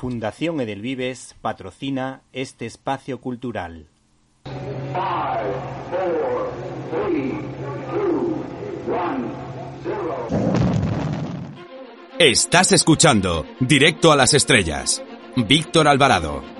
Fundación Edelvives patrocina este espacio cultural. Estás escuchando Directo a las Estrellas. Víctor Alvarado.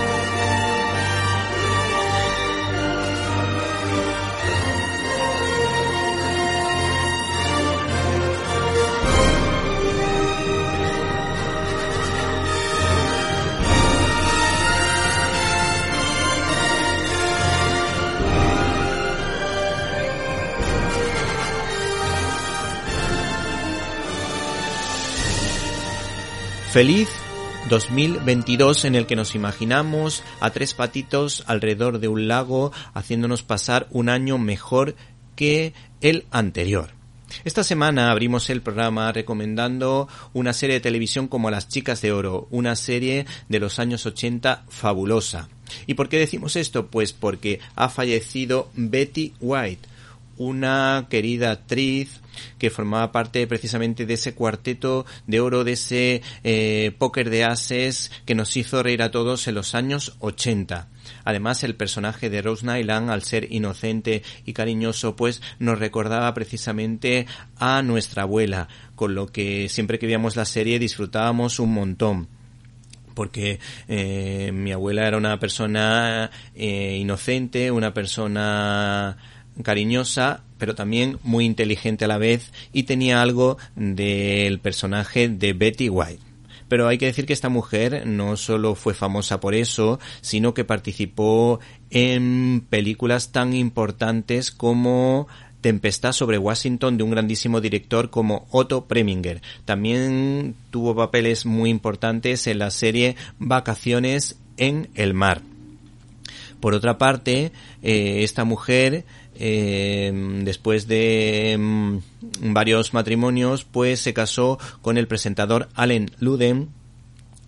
Feliz 2022 en el que nos imaginamos a tres patitos alrededor de un lago haciéndonos pasar un año mejor que el anterior. Esta semana abrimos el programa recomendando una serie de televisión como Las Chicas de Oro, una serie de los años 80 fabulosa. ¿Y por qué decimos esto? Pues porque ha fallecido Betty White, una querida actriz que formaba parte precisamente de ese cuarteto de oro, de ese eh, póker de ases que nos hizo reír a todos en los años 80. Además, el personaje de Rose Nyland, al ser inocente y cariñoso, pues nos recordaba precisamente a nuestra abuela, con lo que siempre que veíamos la serie disfrutábamos un montón porque eh, mi abuela era una persona eh, inocente, una persona cariñosa, pero también muy inteligente a la vez y tenía algo del personaje de Betty White. Pero hay que decir que esta mujer no solo fue famosa por eso, sino que participó en películas tan importantes como Tempestad sobre Washington de un grandísimo director como Otto Preminger. También tuvo papeles muy importantes en la serie Vacaciones en el mar. Por otra parte, eh, esta mujer eh, después de mm, varios matrimonios, pues se casó con el presentador Allen Luden,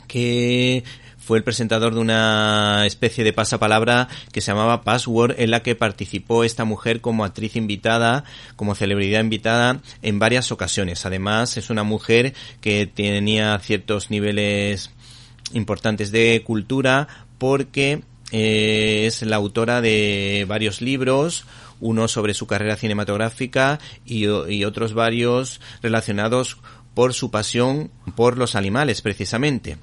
que fue el presentador de una especie de pasapalabra que se llamaba Password, en la que participó esta mujer como actriz invitada, como celebridad invitada en varias ocasiones. Además, es una mujer que tenía ciertos niveles importantes de cultura porque eh, es la autora de varios libros, uno sobre su carrera cinematográfica y, y otros varios relacionados por su pasión por los animales precisamente.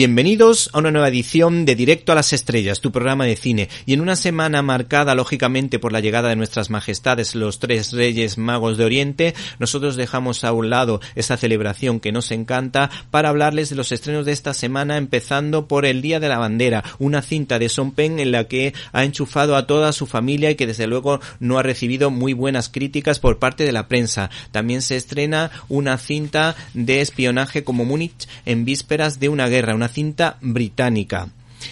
Bienvenidos a una nueva edición de Directo a las Estrellas, tu programa de cine, y en una semana marcada lógicamente por la llegada de nuestras majestades los tres reyes magos de Oriente, nosotros dejamos a un lado esta celebración que nos encanta para hablarles de los estrenos de esta semana, empezando por El Día de la Bandera, una cinta de Son Pen en la que ha enchufado a toda su familia y que desde luego no ha recibido muy buenas críticas por parte de la prensa. También se estrena una cinta de espionaje como Múnich en vísperas de una guerra, una cinta británica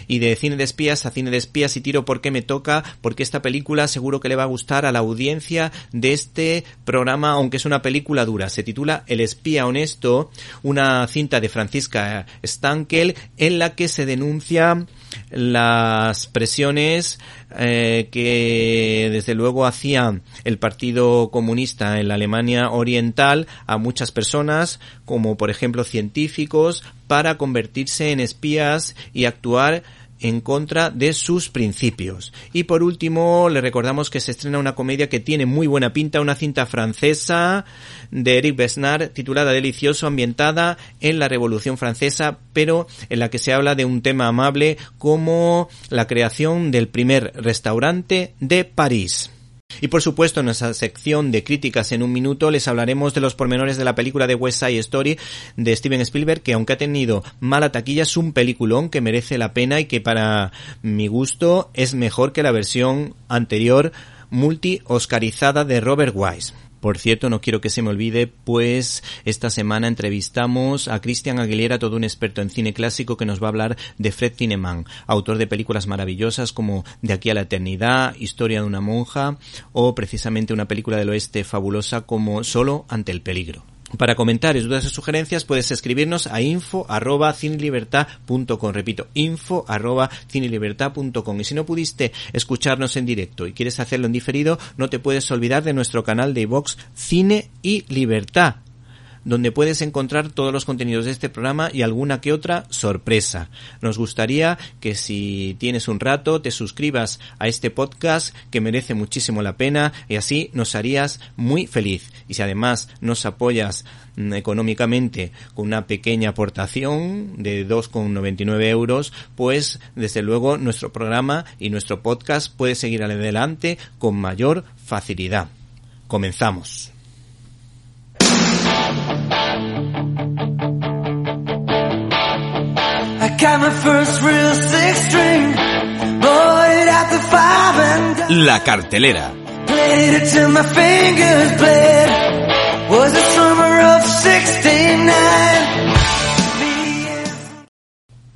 y de cine de espías a cine de espías y tiro porque me toca, porque esta película seguro que le va a gustar a la audiencia de este programa, aunque es una película dura. Se titula El espía honesto, una cinta de Francisca Stankel en la que se denuncia las presiones eh, que desde luego hacía el Partido Comunista en la Alemania Oriental a muchas personas, como por ejemplo científicos, para convertirse en espías y actuar en contra de sus principios. Y por último, le recordamos que se estrena una comedia que tiene muy buena pinta, una cinta francesa de Eric Besnard titulada Delicioso, ambientada en la Revolución Francesa, pero en la que se habla de un tema amable como la creación del primer restaurante de París. Y por supuesto, en nuestra sección de críticas en un minuto les hablaremos de los pormenores de la película de West Side Story de Steven Spielberg, que aunque ha tenido mala taquilla, es un peliculón que merece la pena y que para mi gusto es mejor que la versión anterior multi-oscarizada de Robert Wise. Por cierto, no quiero que se me olvide, pues esta semana entrevistamos a Cristian Aguilera, todo un experto en cine clásico que nos va a hablar de Fred Tineman, autor de películas maravillosas como De aquí a la eternidad, Historia de una monja o precisamente una película del oeste fabulosa como Solo ante el peligro. Para comentarios, dudas o sugerencias puedes escribirnos a info arroba Repito, info arroba Y si no pudiste escucharnos en directo y quieres hacerlo en diferido, no te puedes olvidar de nuestro canal de iVox Cine y Libertad donde puedes encontrar todos los contenidos de este programa y alguna que otra sorpresa. Nos gustaría que si tienes un rato te suscribas a este podcast que merece muchísimo la pena y así nos harías muy feliz. Y si además nos apoyas mm, económicamente con una pequeña aportación de 2,99 euros, pues desde luego nuestro programa y nuestro podcast puede seguir adelante con mayor facilidad. Comenzamos. La cartelera.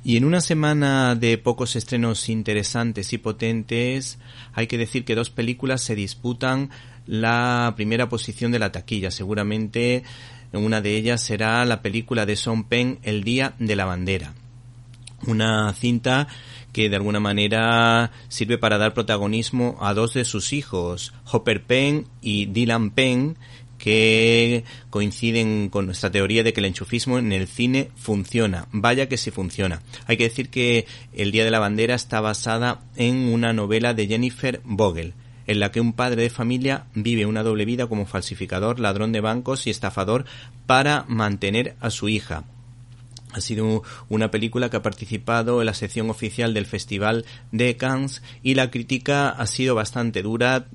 Y en una semana de pocos estrenos interesantes y potentes, hay que decir que dos películas se disputan la primera posición de la taquilla. Seguramente una de ellas será la película de Son Penn, El Día de la Bandera. Una cinta que de alguna manera sirve para dar protagonismo a dos de sus hijos, Hopper Penn y Dylan Penn, que coinciden con nuestra teoría de que el enchufismo en el cine funciona. Vaya que sí funciona. Hay que decir que El Día de la Bandera está basada en una novela de Jennifer Vogel en la que un padre de familia vive una doble vida como falsificador, ladrón de bancos y estafador para mantener a su hija. Ha sido una película que ha participado en la sección oficial del Festival de Cannes y la crítica ha sido bastante dura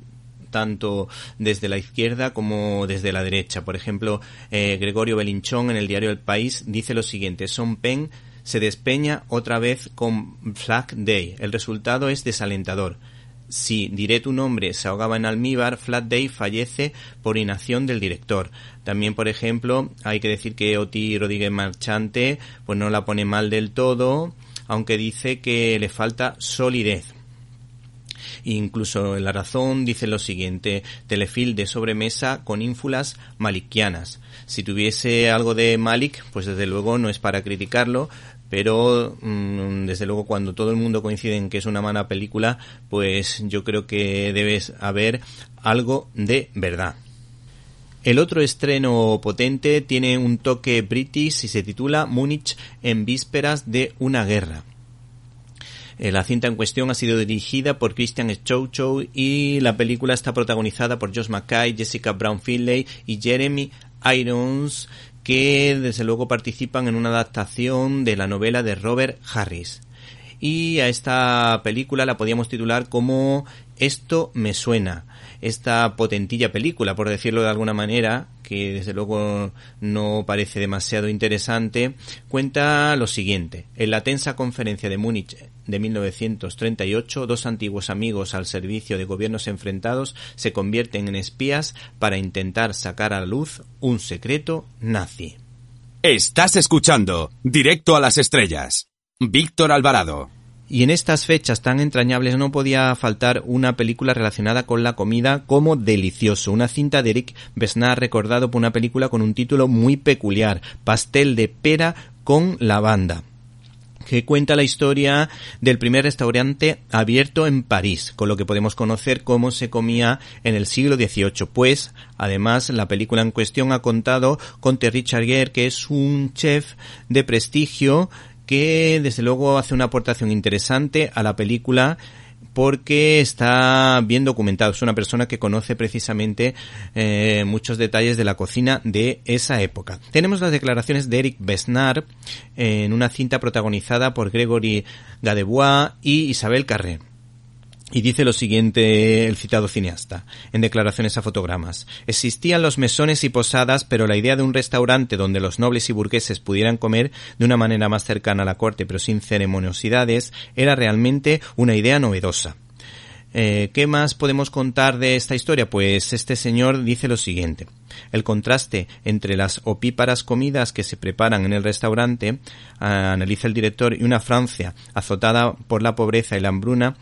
tanto desde la izquierda como desde la derecha. Por ejemplo, eh, Gregorio Belinchón en el diario El País dice lo siguiente, Son Pen se despeña otra vez con Flag Day. El resultado es desalentador. Si diré tu nombre se ahogaba en almíbar, Flat Day fallece por inacción del director. También, por ejemplo, hay que decir que Oti Rodríguez Marchante pues no la pone mal del todo, aunque dice que le falta solidez. Incluso La Razón dice lo siguiente, telefil de sobremesa con ínfulas malikianas. Si tuviese algo de Malik, pues desde luego no es para criticarlo, pero mm, desde luego cuando todo el mundo coincide en que es una mala película, pues yo creo que debes haber algo de verdad. El otro estreno potente tiene un toque british y se titula Múnich en vísperas de una guerra. Eh, la cinta en cuestión ha sido dirigida por Christian Schouchow y la película está protagonizada por Josh McKay, Jessica Brown Finlay y Jeremy Irons, que desde luego participan en una adaptación de la novela de Robert Harris. Y a esta película la podíamos titular como Esto me suena. Esta potentilla película, por decirlo de alguna manera, que desde luego no parece demasiado interesante, cuenta lo siguiente. En la tensa conferencia de Múnich de 1938, dos antiguos amigos al servicio de gobiernos enfrentados se convierten en espías para intentar sacar a luz un secreto nazi. Estás escuchando Directo a las Estrellas. Víctor Alvarado. Y en estas fechas tan entrañables no podía faltar una película relacionada con la comida como Delicioso, una cinta de Eric Besnard recordado por una película con un título muy peculiar, Pastel de pera con lavanda que cuenta la historia del primer restaurante abierto en París, con lo que podemos conocer cómo se comía en el siglo XVIII. Pues, además, la película en cuestión ha contado con Terry Charrier, que es un chef de prestigio que desde luego hace una aportación interesante a la película porque está bien documentado. Es una persona que conoce precisamente eh, muchos detalles de la cocina de esa época. Tenemos las declaraciones de Eric Besnard en una cinta protagonizada por Gregory Gadebois y Isabel Carré. Y dice lo siguiente el citado cineasta, en declaraciones a fotogramas. Existían los mesones y posadas, pero la idea de un restaurante donde los nobles y burgueses pudieran comer de una manera más cercana a la corte pero sin ceremoniosidades era realmente una idea novedosa. Eh, ¿Qué más podemos contar de esta historia? Pues este señor dice lo siguiente. El contraste entre las opíparas comidas que se preparan en el restaurante, analiza el director, y una Francia azotada por la pobreza y la hambruna,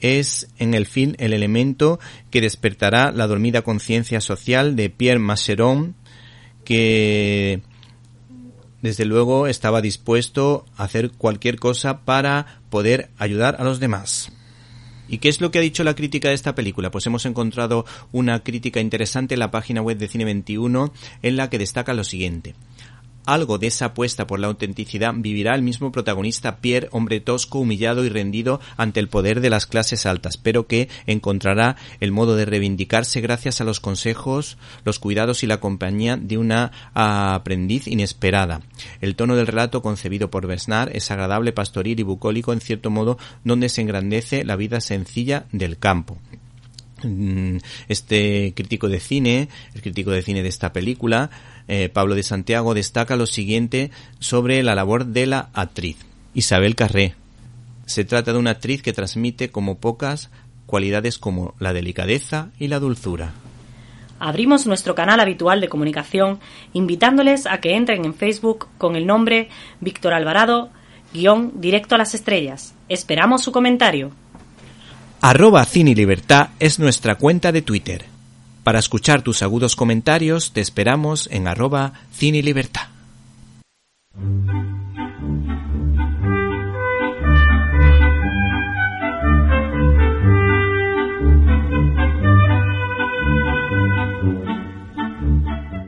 es en el fin el elemento que despertará la dormida conciencia social de Pierre Masseron, que desde luego estaba dispuesto a hacer cualquier cosa para poder ayudar a los demás. ¿Y qué es lo que ha dicho la crítica de esta película? Pues hemos encontrado una crítica interesante en la página web de Cine 21 en la que destaca lo siguiente. Algo de esa apuesta por la autenticidad vivirá el mismo protagonista Pierre, hombre tosco, humillado y rendido ante el poder de las clases altas, pero que encontrará el modo de reivindicarse gracias a los consejos, los cuidados y la compañía de una aprendiz inesperada. El tono del relato concebido por Bernard es agradable, pastoril y bucólico en cierto modo donde se engrandece la vida sencilla del campo mm, este crítico de cine, el crítico de cine de esta película, eh, Pablo de Santiago destaca lo siguiente sobre la labor de la actriz. Isabel Carré. Se trata de una actriz que transmite como pocas cualidades como la delicadeza y la dulzura. Abrimos nuestro canal habitual de comunicación invitándoles a que entren en Facebook con el nombre Víctor Alvarado, guion directo a las estrellas. Esperamos su comentario. Arroba Cine Libertad es nuestra cuenta de Twitter. Para escuchar tus agudos comentarios te esperamos en arroba cine libertad.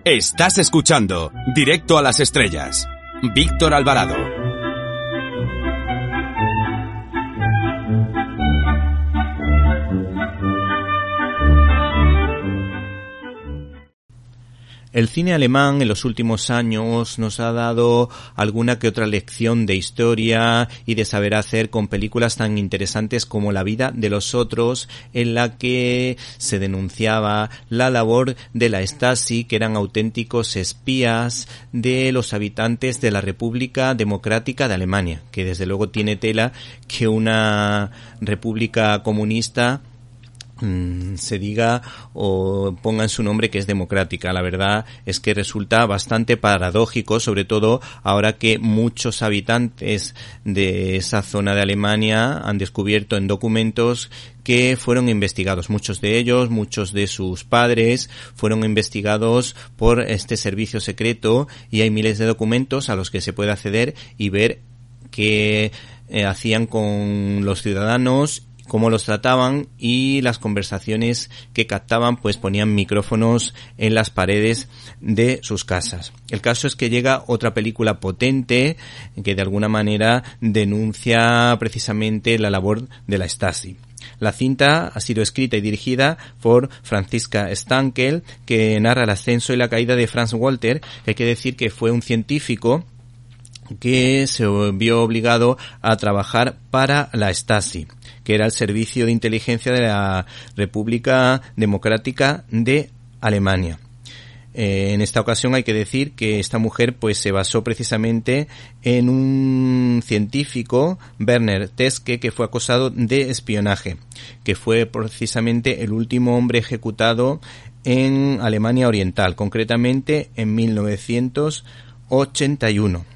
Estás escuchando Directo a las Estrellas. Víctor Alvarado. El cine alemán en los últimos años nos ha dado alguna que otra lección de historia y de saber hacer con películas tan interesantes como La vida de los otros, en la que se denunciaba la labor de la Stasi, que eran auténticos espías de los habitantes de la República Democrática de Alemania, que desde luego tiene tela que una república comunista se diga o pongan su nombre que es democrática. La verdad es que resulta bastante paradójico, sobre todo ahora que muchos habitantes de esa zona de Alemania han descubierto en documentos que fueron investigados. Muchos de ellos, muchos de sus padres fueron investigados por este servicio secreto y hay miles de documentos a los que se puede acceder y ver qué eh, hacían con los ciudadanos cómo los trataban y las conversaciones que captaban pues ponían micrófonos en las paredes de sus casas. El caso es que llega otra película potente que de alguna manera denuncia precisamente la labor de la Stasi. La cinta ha sido escrita y dirigida por Franziska Stankel, que narra el ascenso y la caída de Franz Walter, que hay que decir que fue un científico que se vio obligado a trabajar para la Stasi, que era el servicio de inteligencia de la República Democrática de Alemania. Eh, en esta ocasión hay que decir que esta mujer pues se basó precisamente en un científico, Werner Teske, que fue acusado de espionaje, que fue precisamente el último hombre ejecutado en Alemania Oriental, concretamente en 1981.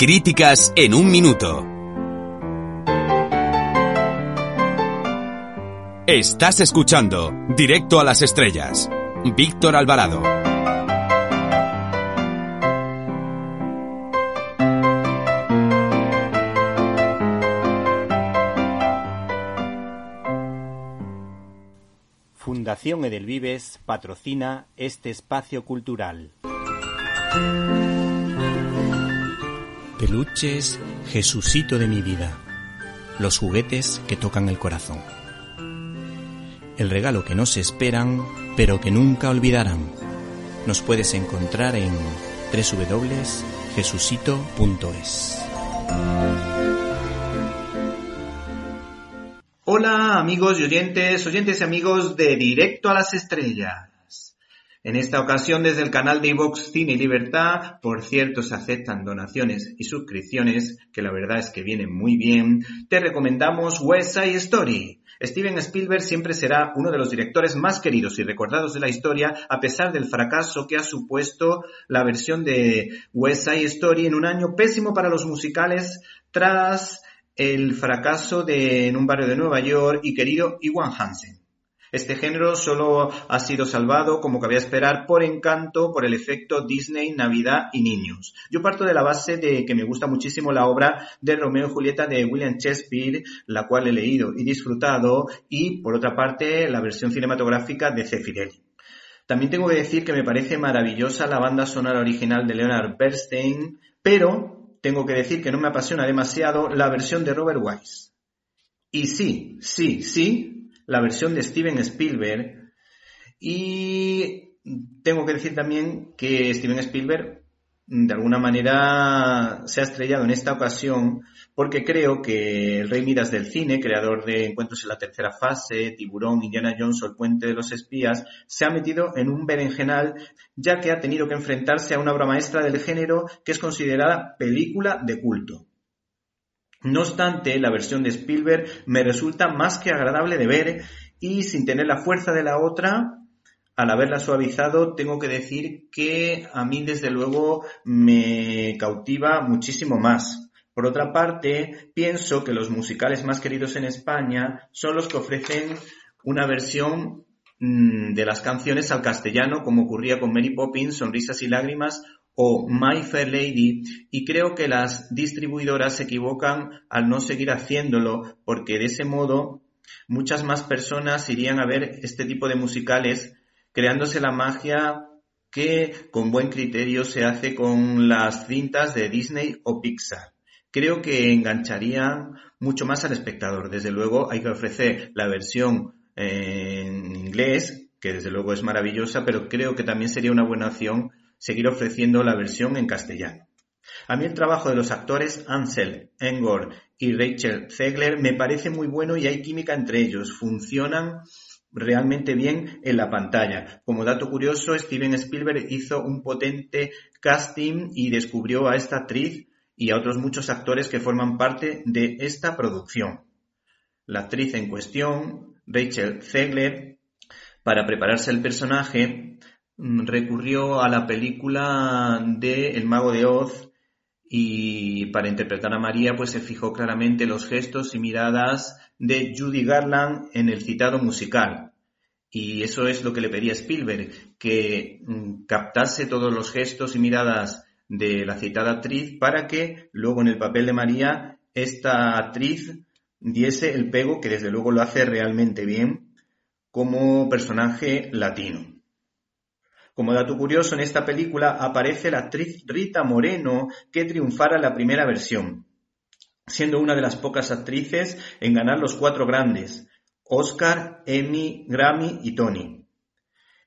Críticas en un minuto. Estás escuchando Directo a las Estrellas. Víctor Alvarado. Fundación Edelvives patrocina este espacio cultural. Peluches, Jesucito de mi vida. los juguetes que tocan el corazón. El regalo que no se esperan, pero que nunca olvidarán. Nos puedes encontrar en www.jesucito.es. Hola amigos y oyentes, oyentes y amigos de Directo a las Estrellas. En esta ocasión desde el canal de iVox Cine y Libertad, por cierto se aceptan donaciones y suscripciones, que la verdad es que vienen muy bien, te recomendamos West Side Story. Steven Spielberg siempre será uno de los directores más queridos y recordados de la historia, a pesar del fracaso que ha supuesto la versión de West Side Story en un año pésimo para los musicales tras el fracaso de En un barrio de Nueva York y querido Iwan Hansen. Este género solo ha sido salvado, como cabía esperar, por encanto, por el efecto Disney, Navidad y niños. Yo parto de la base de que me gusta muchísimo la obra de Romeo y Julieta de William Shakespeare, la cual he leído y disfrutado, y por otra parte la versión cinematográfica de C. También tengo que decir que me parece maravillosa la banda sonora original de Leonard Bernstein, pero tengo que decir que no me apasiona demasiado la versión de Robert Wise. Y sí, sí, sí, la versión de Steven Spielberg. Y tengo que decir también que Steven Spielberg de alguna manera se ha estrellado en esta ocasión porque creo que el Rey Midas del cine, creador de Encuentros en la tercera fase, Tiburón, Indiana Jones o El puente de los espías, se ha metido en un berenjenal ya que ha tenido que enfrentarse a una obra maestra del género que es considerada película de culto. No obstante, la versión de Spielberg me resulta más que agradable de ver y sin tener la fuerza de la otra, al haberla suavizado, tengo que decir que a mí desde luego me cautiva muchísimo más. Por otra parte, pienso que los musicales más queridos en España son los que ofrecen una versión mm, de las canciones al castellano, como ocurría con Mary Poppins, Sonrisas y Lágrimas, o My Fair Lady y creo que las distribuidoras se equivocan al no seguir haciéndolo porque de ese modo muchas más personas irían a ver este tipo de musicales creándose la magia que con buen criterio se hace con las cintas de Disney o Pixar. Creo que engancharían mucho más al espectador. Desde luego hay que ofrecer la versión en inglés, que desde luego es maravillosa, pero creo que también sería una buena opción seguir ofreciendo la versión en castellano. A mí el trabajo de los actores Ansel, Engor y Rachel Zegler me parece muy bueno y hay química entre ellos. Funcionan realmente bien en la pantalla. Como dato curioso, Steven Spielberg hizo un potente casting y descubrió a esta actriz y a otros muchos actores que forman parte de esta producción. La actriz en cuestión, Rachel Zegler, para prepararse el personaje, recurrió a la película de El mago de Oz y para interpretar a María pues se fijó claramente los gestos y miradas de Judy Garland en el citado musical. Y eso es lo que le pedía Spielberg, que mm, captase todos los gestos y miradas de la citada actriz para que luego en el papel de María esta actriz diese el pego que desde luego lo hace realmente bien como personaje latino. Como dato curioso, en esta película aparece la actriz Rita Moreno, que triunfara en la primera versión, siendo una de las pocas actrices en ganar los cuatro grandes, Oscar, Emmy, Grammy y Tony.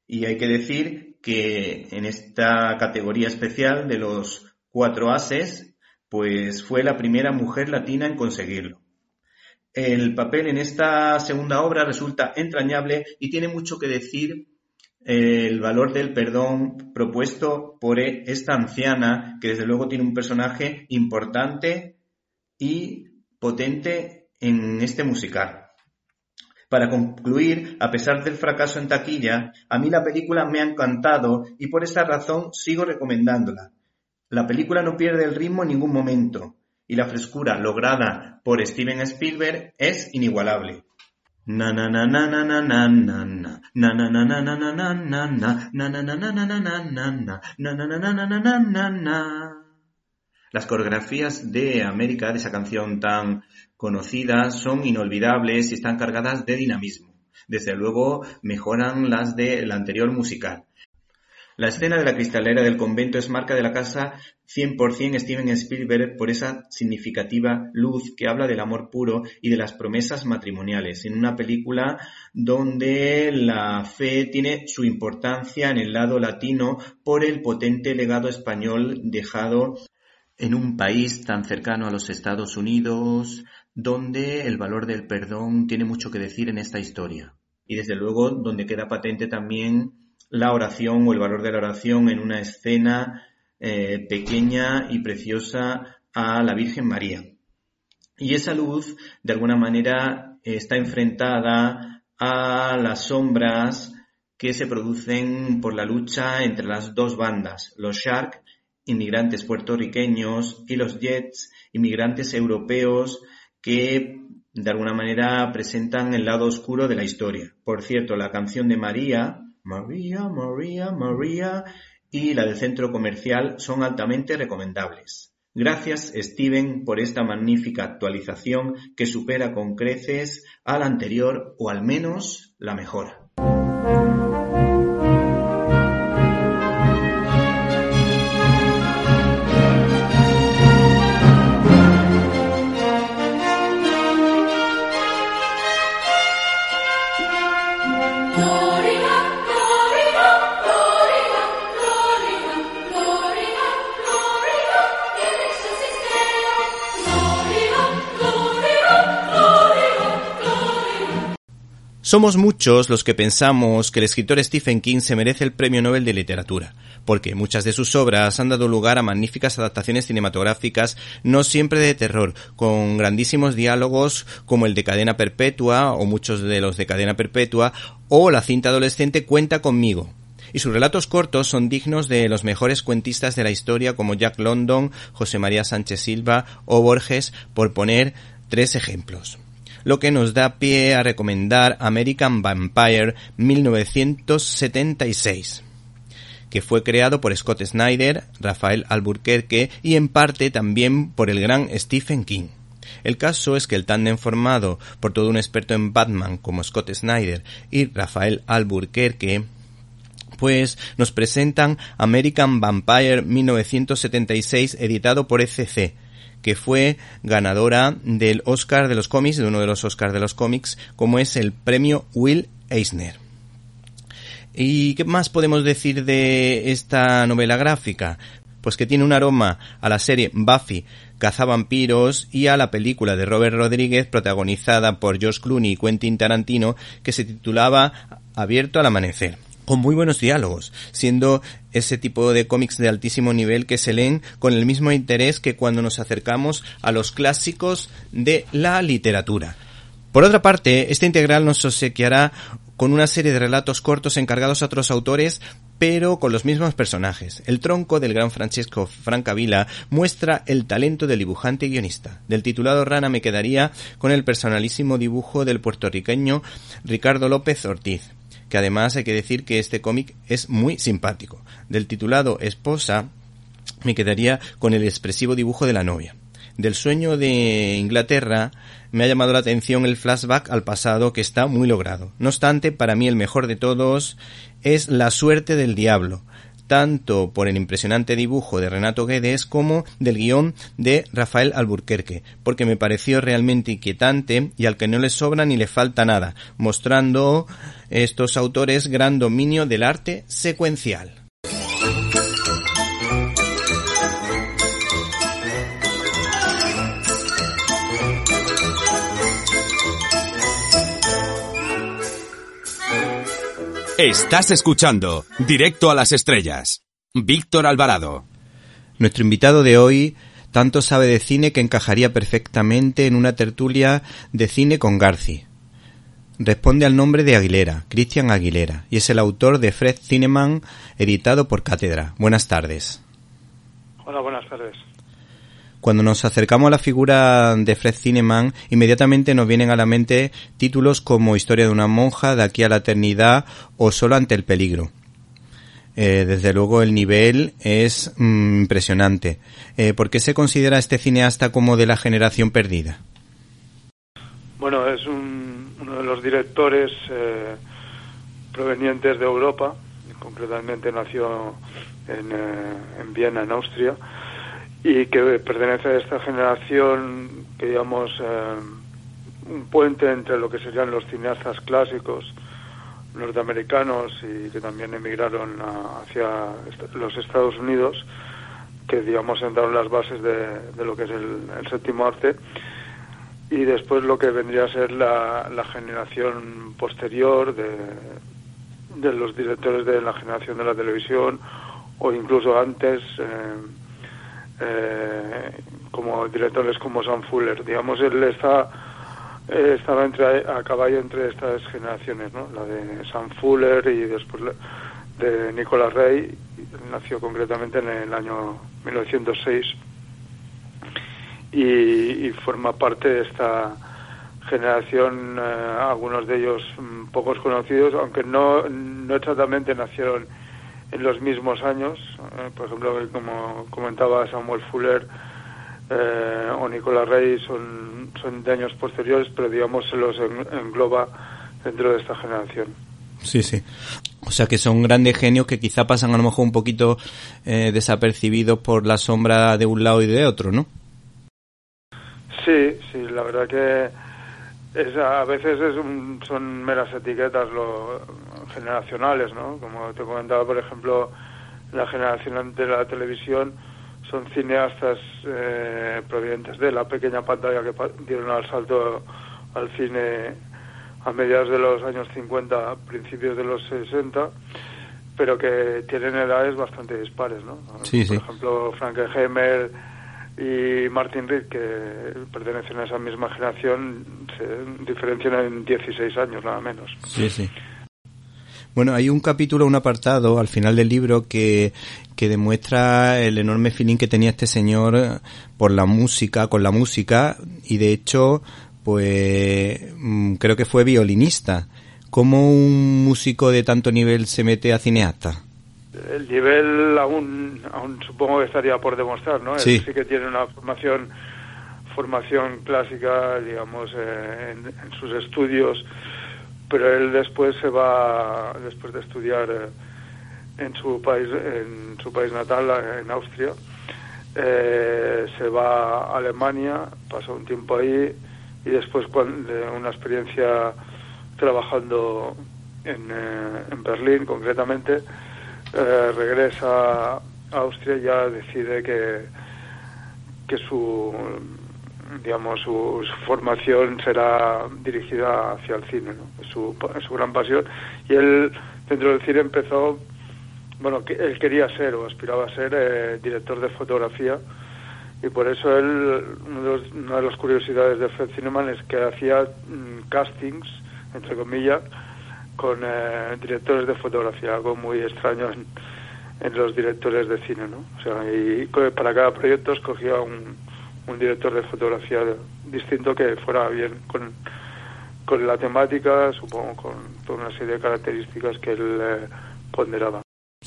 Y hay que decir que en esta categoría especial de los cuatro ases, pues fue la primera mujer latina en conseguirlo. El papel en esta segunda obra resulta entrañable y tiene mucho que decir el valor del perdón propuesto por esta anciana, que desde luego tiene un personaje importante y potente en este musical. Para concluir, a pesar del fracaso en taquilla, a mí la película me ha encantado y por esa razón sigo recomendándola. La película no pierde el ritmo en ningún momento y la frescura lograda por Steven Spielberg es inigualable. Las coreografías de América, de esa canción tan conocida, son inolvidables y están cargadas de dinamismo. Desde luego mejoran las del anterior musical. La escena de la cristalera del convento es marca de la casa 100% Steven Spielberg por esa significativa luz que habla del amor puro y de las promesas matrimoniales, en una película donde la fe tiene su importancia en el lado latino por el potente legado español dejado en un país tan cercano a los Estados Unidos, donde el valor del perdón tiene mucho que decir en esta historia. Y desde luego donde queda patente también la oración o el valor de la oración en una escena eh, pequeña y preciosa a la Virgen María. Y esa luz, de alguna manera, está enfrentada a las sombras que se producen por la lucha entre las dos bandas, los Shark, inmigrantes puertorriqueños, y los Jets, inmigrantes europeos, que de alguna manera presentan el lado oscuro de la historia. Por cierto, la canción de María, María, María, María y la del centro comercial son altamente recomendables. Gracias Steven por esta magnífica actualización que supera con creces a la anterior o al menos la mejora. Somos muchos los que pensamos que el escritor Stephen King se merece el Premio Nobel de Literatura, porque muchas de sus obras han dado lugar a magníficas adaptaciones cinematográficas, no siempre de terror, con grandísimos diálogos como el de Cadena Perpetua, o muchos de los de Cadena Perpetua, o la cinta adolescente Cuenta conmigo, y sus relatos cortos son dignos de los mejores cuentistas de la historia como Jack London, José María Sánchez Silva o Borges, por poner tres ejemplos lo que nos da pie a recomendar American Vampire 1976 que fue creado por Scott Snyder, Rafael Alburquerque y en parte también por el gran Stephen King. El caso es que el tándem formado por todo un experto en Batman como Scott Snyder y Rafael Alburquerque pues nos presentan American Vampire 1976 editado por ECC, que fue ganadora del Oscar de los cómics, de uno de los Oscars de los cómics, como es el premio Will Eisner. ¿Y qué más podemos decir de esta novela gráfica? Pues que tiene un aroma a la serie Buffy, Cazavampiros y a la película de Robert Rodríguez protagonizada por George Clooney y Quentin Tarantino que se titulaba Abierto al amanecer con muy buenos diálogos, siendo ese tipo de cómics de altísimo nivel que se leen con el mismo interés que cuando nos acercamos a los clásicos de la literatura. Por otra parte, este integral nos obsequiará con una serie de relatos cortos encargados a otros autores, pero con los mismos personajes. El tronco del gran Francesco Francavilla muestra el talento del dibujante y guionista. Del titulado Rana me quedaría con el personalísimo dibujo del puertorriqueño Ricardo López Ortiz que además hay que decir que este cómic es muy simpático. Del titulado Esposa me quedaría con el expresivo dibujo de la novia. Del sueño de Inglaterra me ha llamado la atención el flashback al pasado que está muy logrado. No obstante, para mí el mejor de todos es La suerte del diablo, tanto por el impresionante dibujo de Renato Guedes como del guion de Rafael Alburquerque, porque me pareció realmente inquietante y al que no le sobra ni le falta nada, mostrando estos autores gran dominio del arte secuencial. Estás escuchando Directo a las Estrellas. Víctor Alvarado. Nuestro invitado de hoy tanto sabe de cine que encajaría perfectamente en una tertulia de cine con Garci. Responde al nombre de Aguilera, Cristian Aguilera, y es el autor de Fred Cineman, editado por Cátedra. Buenas tardes. Hola, buenas tardes. Cuando nos acercamos a la figura de Fred Cineman, inmediatamente nos vienen a la mente títulos como Historia de una monja, De aquí a la eternidad o Solo ante el peligro. Eh, desde luego el nivel es mm, impresionante. Eh, ¿Por qué se considera este cineasta como de la generación perdida? Bueno, es uno de los directores eh, provenientes de Europa, concretamente nació en, en Viena, en Austria, y que pertenece a esta generación que digamos un puente entre lo que serían los cineastas clásicos norteamericanos y que también emigraron hacia los Estados Unidos, que digamos sentaron las bases de, lo que es el, séptimo arte, y después lo que vendría a ser la, generación posterior de, de, los directores de la generación de la televisión, o incluso antes, eh, eh, como directores como Sam Fuller. Digamos, él está eh, estaba entre, a caballo entre estas generaciones, ¿no? La de Sam Fuller y después de Nicolas Rey, nació concretamente en el año 1906 y, forma parte de esta generación, eh, algunos de ellos mm, pocos conocidos, aunque no, no exactamente nacieron en los mismos años. Eh, por ejemplo, como comentaba Samuel Fuller, eh, o Nicolás Rey son, son de años posteriores, pero digamos se los engloba dentro de esta generación. Sí, sí. O sea que son grandes genios que quizá pasan a lo mejor un poquito eh, desapercibidos por la sombra de un lado y de otro, ¿no? Sí, sí, la verdad que es, a veces es son meras etiquetas lo, generacionales, ¿no? Como te comentaba, por ejemplo, la generación de la televisión, son cineastas eh, provenientes de la pequeña pantalla que dieron al salto al cine a mediados de los años 50, principios de los 60, pero que tienen edades bastante dispares, ¿no? Sí, Por ejemplo, Frankenheimer y Martin Reed, que pertenecen a esa misma generación, se diferencian en 16 años, nada menos. Sí, sí. Bueno, hay un capítulo, un apartado al final del libro que, que demuestra el enorme feeling que tenía este señor por la música, con la música, y de hecho, pues mm, creo que fue violinista. ¿Cómo un músico de tanto nivel se mete a cineasta? El nivel aún, aún supongo que estaría por demostrar, ¿no? Sí. sí que tiene una formación formación clásica, digamos, eh, en, en sus estudios pero él después se va, después de estudiar eh, en su país, en su país natal, eh, en Austria, eh, se va a Alemania, pasa un tiempo ahí y después de una experiencia trabajando en, en Berlín concretamente, regresa a Austria ya decide que, que su digamos, su, formación será dirigida hacia el cine, ¿no? su, su gran pasión. Y él, dentro del cine, empezó, bueno, que él quería ser o aspiraba a ser eh, director de fotografía, y por eso él, una de las curiosidades de Fred Cineman es que hacía mm, castings, entre comillas, con eh, directores de fotografía, algo muy extraño en, los directores de cine, ¿no? O sea, y para cada proyecto escogía un director de fotografía distinto que fuera bien con, con la temática, supongo con toda una serie de características que él eh, ponderaba.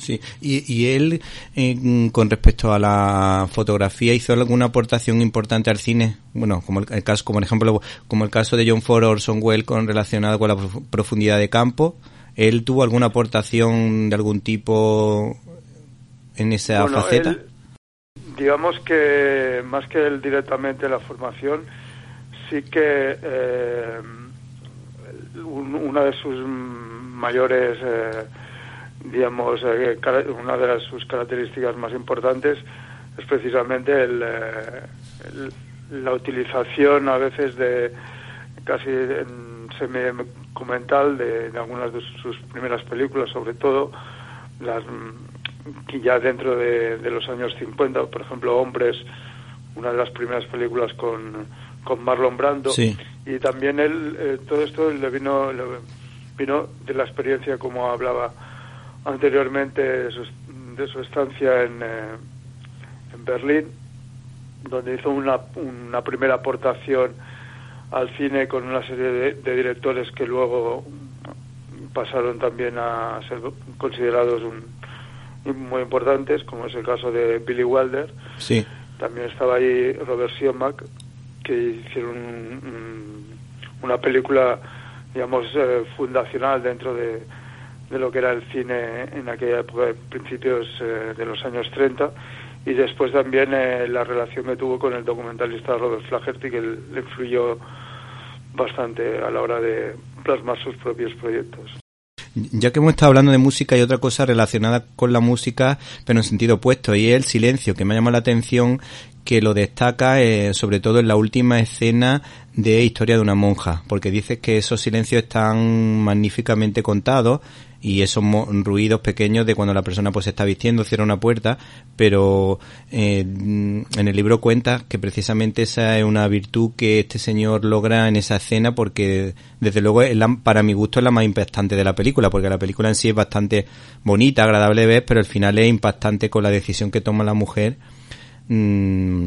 Sí, y, y él, eh, con respecto a la fotografía, hizo alguna aportación importante al cine, bueno, como el, caso, como ejemplo, como el caso de John Ford Orson Welles con relacionado con la profundidad de campo. ¿Él tuvo alguna aportación de algún tipo en esa faceta? digamos que más que él directamente la formación, sí que eh, una de sus mayores, eh, digamos, eh, una de sus características más importantes es precisamente el, la utilización a veces de casi semi-documental de, de algunas de sus primeras películas, sobre todo las que ya dentro de, los años 50, por ejemplo, Hombres, una de las primeras películas con, con Marlon Brando, y también él, eh, todo esto le vino, vino de la experiencia, como hablaba anteriormente, de su, estancia en, eh, en Berlín, donde hizo una, una primera aportación al cine con una serie de, de directores que luego pasaron también a ser considerados un, muy importantes, como es el caso de Billy Wilder. Sí. También estaba ahí Robert Siemack, que hicieron una película, digamos, eh, fundacional dentro de, de lo que era el cine en aquella época, principios eh, de los años 30, y después también eh, la relación que tuvo con el documentalista Robert Flaherty, que le influyó bastante a la hora de plasmar sus propios proyectos. Ya que hemos estado hablando de música y otra cosa relacionada con la música, pero en sentido opuesto, y es el silencio, que me ha llamado la atención, que lo destaca eh, sobre todo en la última escena de Historia de una monja, porque dices que esos silencios están magníficamente contados y esos ruidos pequeños de cuando la persona pues está vistiendo, cierra una puerta, pero eh, en el libro cuenta que precisamente esa es una virtud que este señor logra en esa escena porque desde luego para mi gusto es la más impactante de la película, porque la película en sí es bastante bonita, agradable de ver, pero al final es impactante con la decisión que toma la mujer mm,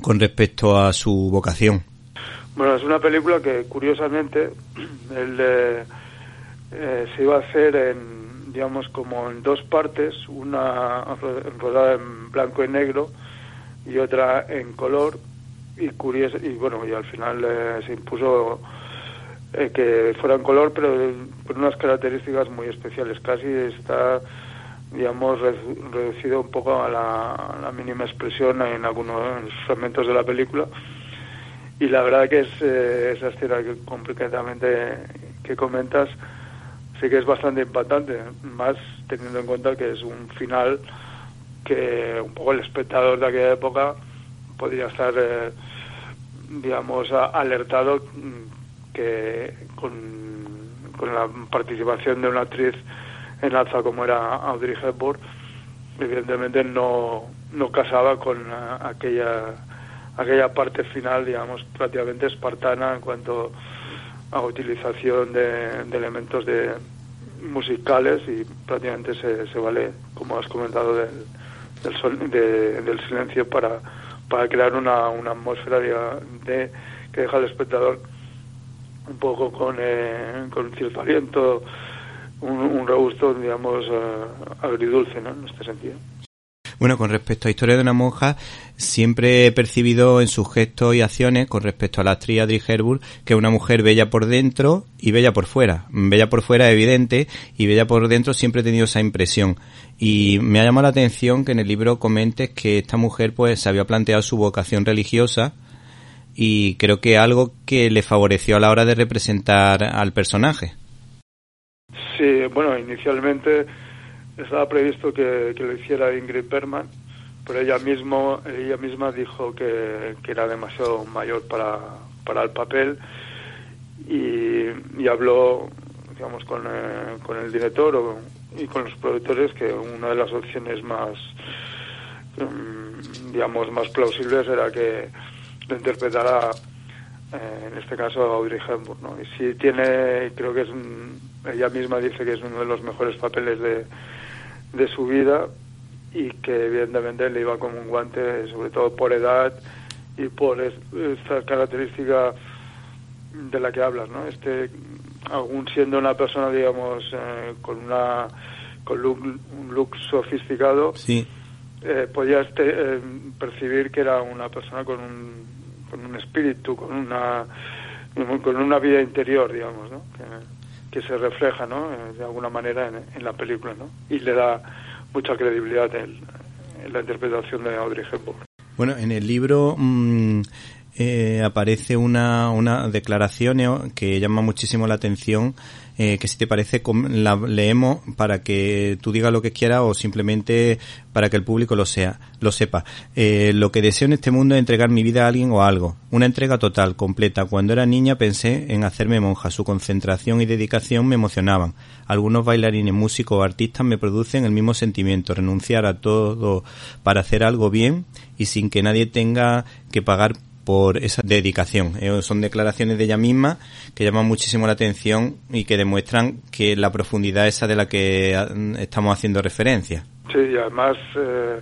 con respecto a su vocación. Bueno, es una película que curiosamente el, eh, se iba a hacer en, digamos, como en dos partes, una rodada en blanco y negro y otra en color y curioso y bueno y al final eh, se impuso eh, que fuera en color pero con unas características muy especiales. Casi está digamos reducido un poco a la, mínima expresión en algunos fragmentos de la película. Y la verdad que es esa escena que completamente que comentas sí que es bastante impactante, más teniendo en cuenta que es un final que un poco el espectador de aquella época podría estar, eh, digamos, alertado que con, con, la participación de una actriz en alza como era Audrey Hepburn, evidentemente no, no casaba con aquella aquella parte final, digamos, prácticamente espartana en cuanto utilización de, elementos de musicales y prácticamente se, vale, como has comentado, del, del, sol, del silencio para, para crear una, una atmósfera de, que deja al espectador un poco con, eh, con cierto aliento, un, un regusto, digamos, eh, agridulce, ¿no? En este sentido. Bueno, con respecto a Historia de una monja, siempre he percibido en sus gestos y acciones, con respecto a la actriz Herburg, que es una mujer bella por dentro y bella por fuera. Bella por fuera evidente y bella por dentro siempre he tenido esa impresión. Y me ha llamado la atención que en el libro comentes que esta mujer pues se había planteado su vocación religiosa y creo que algo que le favoreció a la hora de representar al personaje. Sí, bueno, inicialmente estaba previsto que, lo hiciera Ingrid Bergman, pero ella mismo ella misma dijo que, era demasiado mayor para, para el papel y, habló digamos con, eh, con el director y con los productores que una de las opciones más mm, digamos más plausibles era que lo interpretara eh, en este caso Audrey Hepburn ¿no? y si tiene creo que es ella misma dice que es uno de los mejores papeles de de su vida y que evidentemente le iba como un guante, sobre todo por edad y por esta característica de la que hablas, ¿no? Este, aún siendo una persona, digamos, eh, con una con un look sofisticado, sí. eh, podías eh, percibir que era una persona con un, con un espíritu, con una con una vida interior, digamos, ¿no? que se refleja ¿no? Eh, de alguna manera en, la película ¿no? y le da mucha credibilidad en, la interpretación de Audrey Hepburn. Bueno, en el libro mm, eh, aparece una, una declaración eh, que llama muchísimo la atención eh, que si te parece la leemos para que tú digas lo que quieras o simplemente para que el público lo sea, lo sepa. Eh, lo que deseo en este mundo es entregar mi vida a alguien o algo. Una entrega total, completa. Cuando era niña pensé en hacerme monja. Su concentración y dedicación me emocionaban. Algunos bailarines, músicos o artistas me producen el mismo sentimiento. Renunciar a todo para hacer algo bien y sin que nadie tenga que pagar por esa dedicación. Eh, son declaraciones de ella misma que llaman muchísimo la atención y que demuestran que la profundidad esa de la que estamos haciendo referencia. Sí, y además eh,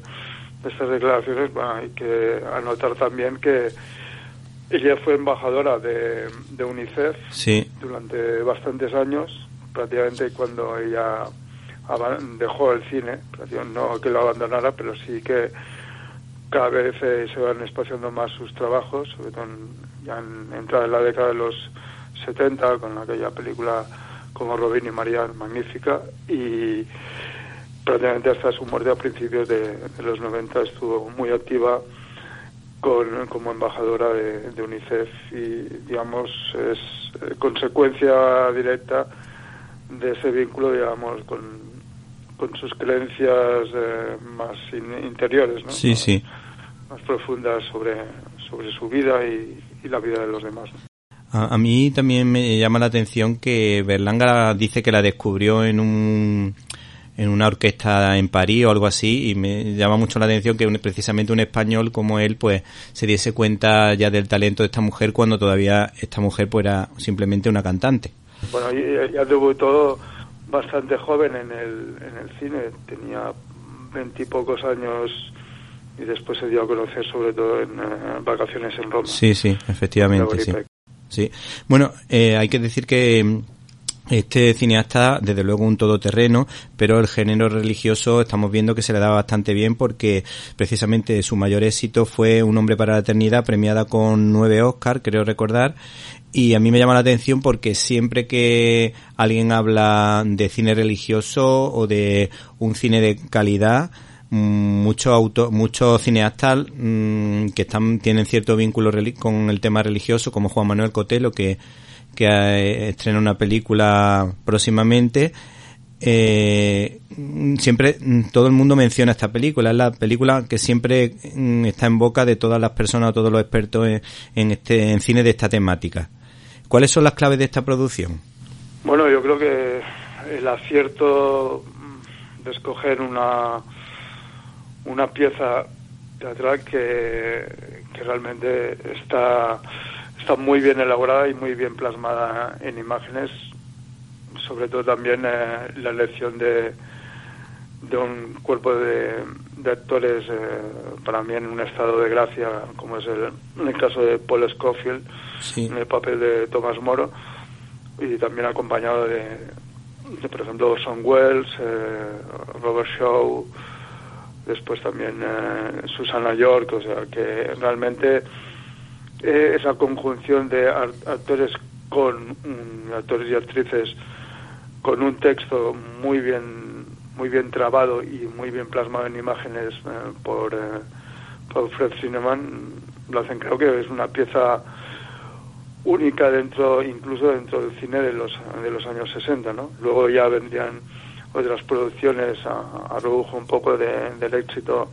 estas declaraciones hay que anotar también que ella fue embajadora de, de UNICEF durante bastantes años, prácticamente cuando ella dejó el cine, no que lo abandonara, pero sí que cada vez eh, se van espaciando más sus trabajos, sobre todo en, ya en, entrada en la década de los 70, con aquella película como Robin y María, magnífica, y prácticamente hasta su muerte a principios de, los 90 estuvo muy activa con, como embajadora de, UNICEF y, digamos, es eh, consecuencia directa de ese vínculo, digamos, con, sus creencias eh, más interiores, ¿no? Sí, sí. Más profundas sobre, sobre su vida y, la vida de los demás. A, mí también me llama la atención que Berlanga dice que la descubrió en un en una orquesta en París o algo así y me llama mucho la atención que precisamente un español como él pues se diese cuenta ya del talento de esta mujer cuando todavía esta mujer pues era simplemente una cantante. Bueno, ya debutó bastante joven en el, en el cine, tenía veintipocos años y después se dio a conocer sobre todo en, eh, vacaciones en Roma. Sí, sí, efectivamente, sí. sí. Bueno, eh, hay que decir que este cineasta, desde luego, un todoterreno, pero el género religioso estamos viendo que se le da bastante bien porque precisamente su mayor éxito fue Un hombre para la eternidad, premiada con nueve Oscar, creo recordar, y a mí me llama la atención porque siempre que alguien habla de cine religioso o de un cine de calidad, mm, muchos auto, muchos cineastas mm, que están tienen cierto vínculo con el tema religioso como Juan Manuel Cotelo que que eh, estrena una película próximamente, eh, siempre mm, todo el mundo menciona esta película. Es la película que siempre mm, está en boca de todas las personas, todos los expertos en, este en cine de esta temática. ¿Cuáles son las claves de esta producción? Bueno, yo creo que el acierto de escoger una una pieza teatral que, que realmente está está muy bien elaborada y muy bien plasmada en imágenes, sobre todo también eh, la elección de, de un cuerpo de, actores eh, para mí en un estado de gracia, como es el, en el caso de Paul Scofield, en el papel de Thomas Moro, y también acompañado de, de por ejemplo, Orson Welles, eh, Robert Shaw, después también Susana York, o sea que realmente eh, esa conjunción de actores con mm, actores y actrices con un texto muy bien muy bien trabado y muy bien plasmado en imágenes eh, por, eh, por Fred Cineman lo hacen creo que es una pieza única dentro incluso dentro del cine de los de los años 60 no luego ya vendrían otras producciones a, a un poco del éxito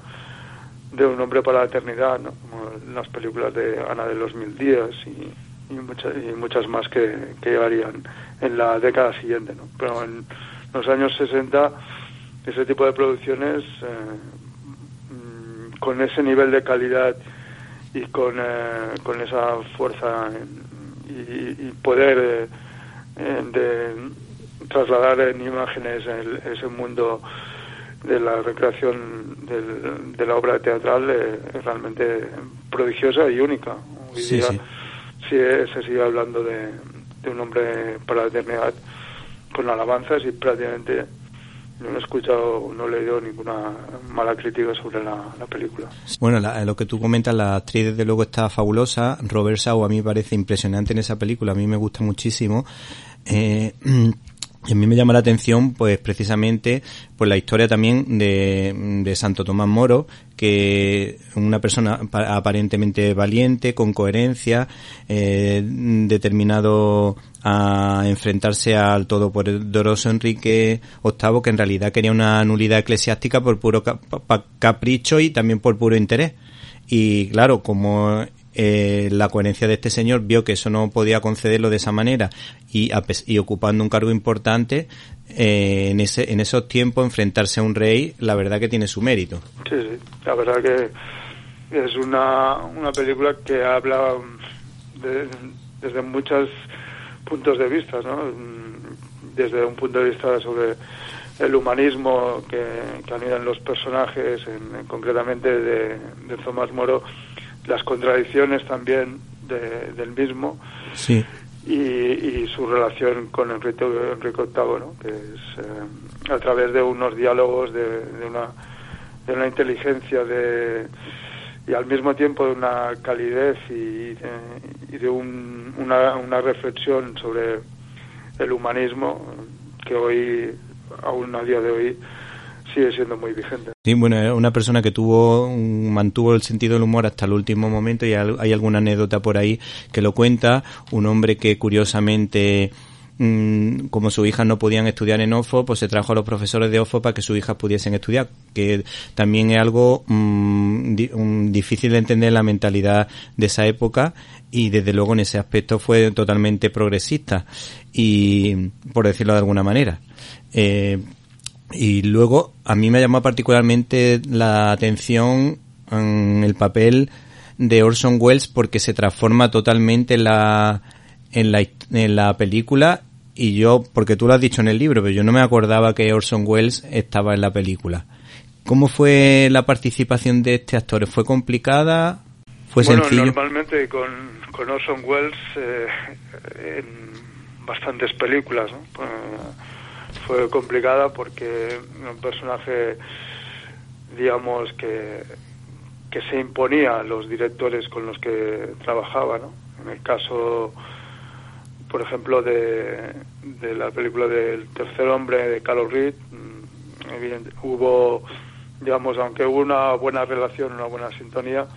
de un hombre para la eternidad, ¿no? como las películas de Ana de los Mil Días y, y, muchas, y muchas más que, que en la década siguiente. ¿no? Pero en los años 60 ese tipo de producciones eh, mm, con ese nivel de calidad y con, eh, con esa fuerza y, poder eh, de trasladar en imágenes ese mundo de la recreación de la obra teatral eh, es realmente prodigiosa y única. Hoy día sí. se sigue hablando de, un hombre para la eternidad con alabanzas y prácticamente no he escuchado, no he leído ninguna mala crítica sobre la, película. Bueno, lo que tú comentas, la actriz desde luego está fabulosa. Robert Shaw a mí me parece impresionante en esa película, a mí me gusta muchísimo. Eh, Y a mí me llama la atención, pues precisamente, pues la historia también de, de Santo Tomás Moro, que una persona aparentemente valiente, con coherencia, eh, determinado a enfrentarse al todopoderoso Enrique VIII, que en realidad quería una nulidad eclesiástica por puro capricho y también por puro interés. Y claro, como eh, la coherencia de este señor vio que eso no podía concederlo de esa manera y, y ocupando un cargo importante eh, en, ese, en esos tiempos enfrentarse a un rey la verdad que tiene su mérito sí, sí, la verdad que es una, una película que habla desde muchos puntos de vista ¿no? desde un punto de vista sobre el humanismo que, que anidan los personajes en, concretamente de, de Tomás Moro las contradicciones también del mismo sí. y, su relación con Enrique, Enrique VIII, ¿no? que es eh, a través de unos diálogos, de, una, de una inteligencia de, y al mismo tiempo de una calidez y de, y de un, una, una reflexión sobre el humanismo que hoy, aún a día de hoy, sigue siendo muy vigente. Sí, bueno, una persona que tuvo, mantuvo el sentido del humor hasta el último momento y hay alguna anécdota por ahí que lo cuenta, un hombre que curiosamente mm, como sus hijas no podían estudiar en OFO, pues se trajo a los profesores de OFO para que sus hijas pudiesen estudiar, que también es algo mm, difícil de entender la mentalidad de esa época y desde luego en ese aspecto fue totalmente progresista y por decirlo de alguna manera. Eh, y luego a mí me llamó particularmente la atención en el papel de Orson Welles porque se transforma totalmente en la, en la, en la película y yo, porque tú lo has dicho en el libro, pero yo no me acordaba que Orson Welles estaba en la película. ¿Cómo fue la participación de este actor? ¿Fue complicada? ¿Fue bueno, sencillo? Normalmente con, con Orson Welles eh, en bastantes películas, ¿no? Fue complicada porque un personaje, digamos, que, que se imponía a los directores con los que trabajaba, ¿no? En el caso, por ejemplo, de, de la película del tercer hombre de Carlos Reed, mm, hubo, digamos, aunque hubo una buena relación, una buena sintonía,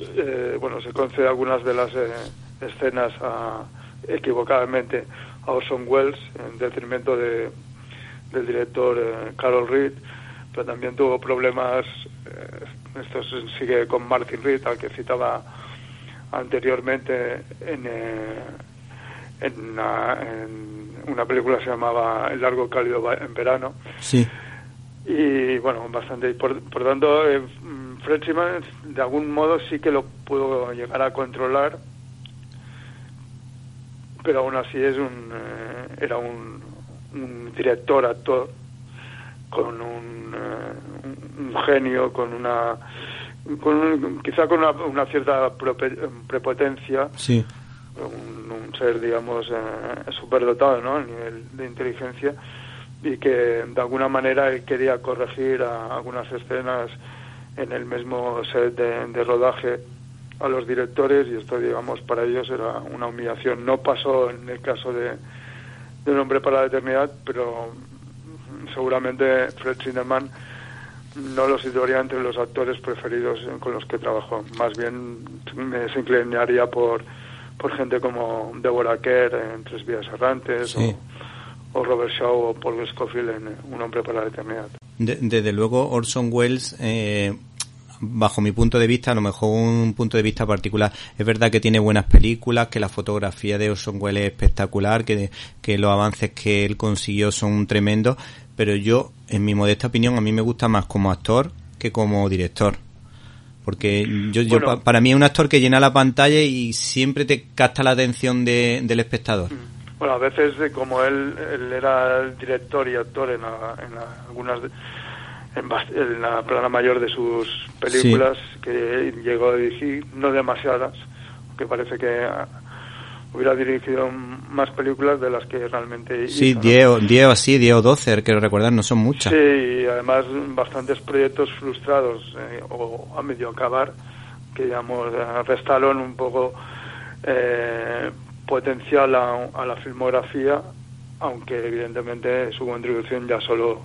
eh, bueno, se concede algunas de las eh, escenas a, equivocadamente a Orson Welles en detrimento de, del director eh, Carol Reed, pero también tuvo problemas, eh, esto sigue con Martin Reed, al que citaba anteriormente en, eh, en, una, película que se llamaba El largo cálido en verano. Sí. Y bueno, bastante. Por, por tanto, eh, Fred Simmons de algún modo sí que lo pudo llegar a controlar pero aún así es un eh, era un, director actor con un, eh, un genio con una con quizá con una, cierta prepotencia sí. un, ser digamos eh, superdotado ¿no? a nivel de inteligencia y que de alguna manera él quería corregir algunas escenas en el mismo set de rodaje a los directores y esto, digamos, para ellos era una humillación. No pasó en el caso de, de Un hombre para la eternidad, pero seguramente Fred Zinnemann no lo situaría entre los actores preferidos con los que trabajó. Más bien me se inclinaría por, por gente como Deborah Kerr en Tres Vías Errantes o, Robert Shaw o Paul Scofield en Un hombre para la eternidad. desde luego Orson Welles eh, bajo mi punto de vista, a lo mejor un punto de vista particular, es verdad que tiene buenas películas, que la fotografía de Orson Welles es espectacular, que, que los avances que él consiguió son tremendos, pero yo, en mi modesta opinión, a mí me gusta más como actor que como director. Porque yo, yo para mí es un actor que llena la pantalla y siempre te capta la atención de, del espectador. Bueno, a veces eh, como él, él era el director y actor en, en algunas en, la plana mayor de sus películas que llegó a dirigir, no demasiadas, que parece que hubiera dirigido más películas de las que realmente Sí, 10 o así, 10 o 12, quiero recordar, no son muchas. Sí, y además bastantes proyectos frustrados eh, o a medio acabar que, digamos, restaron un poco eh, potencial a, a la filmografía, aunque evidentemente su contribución ya solo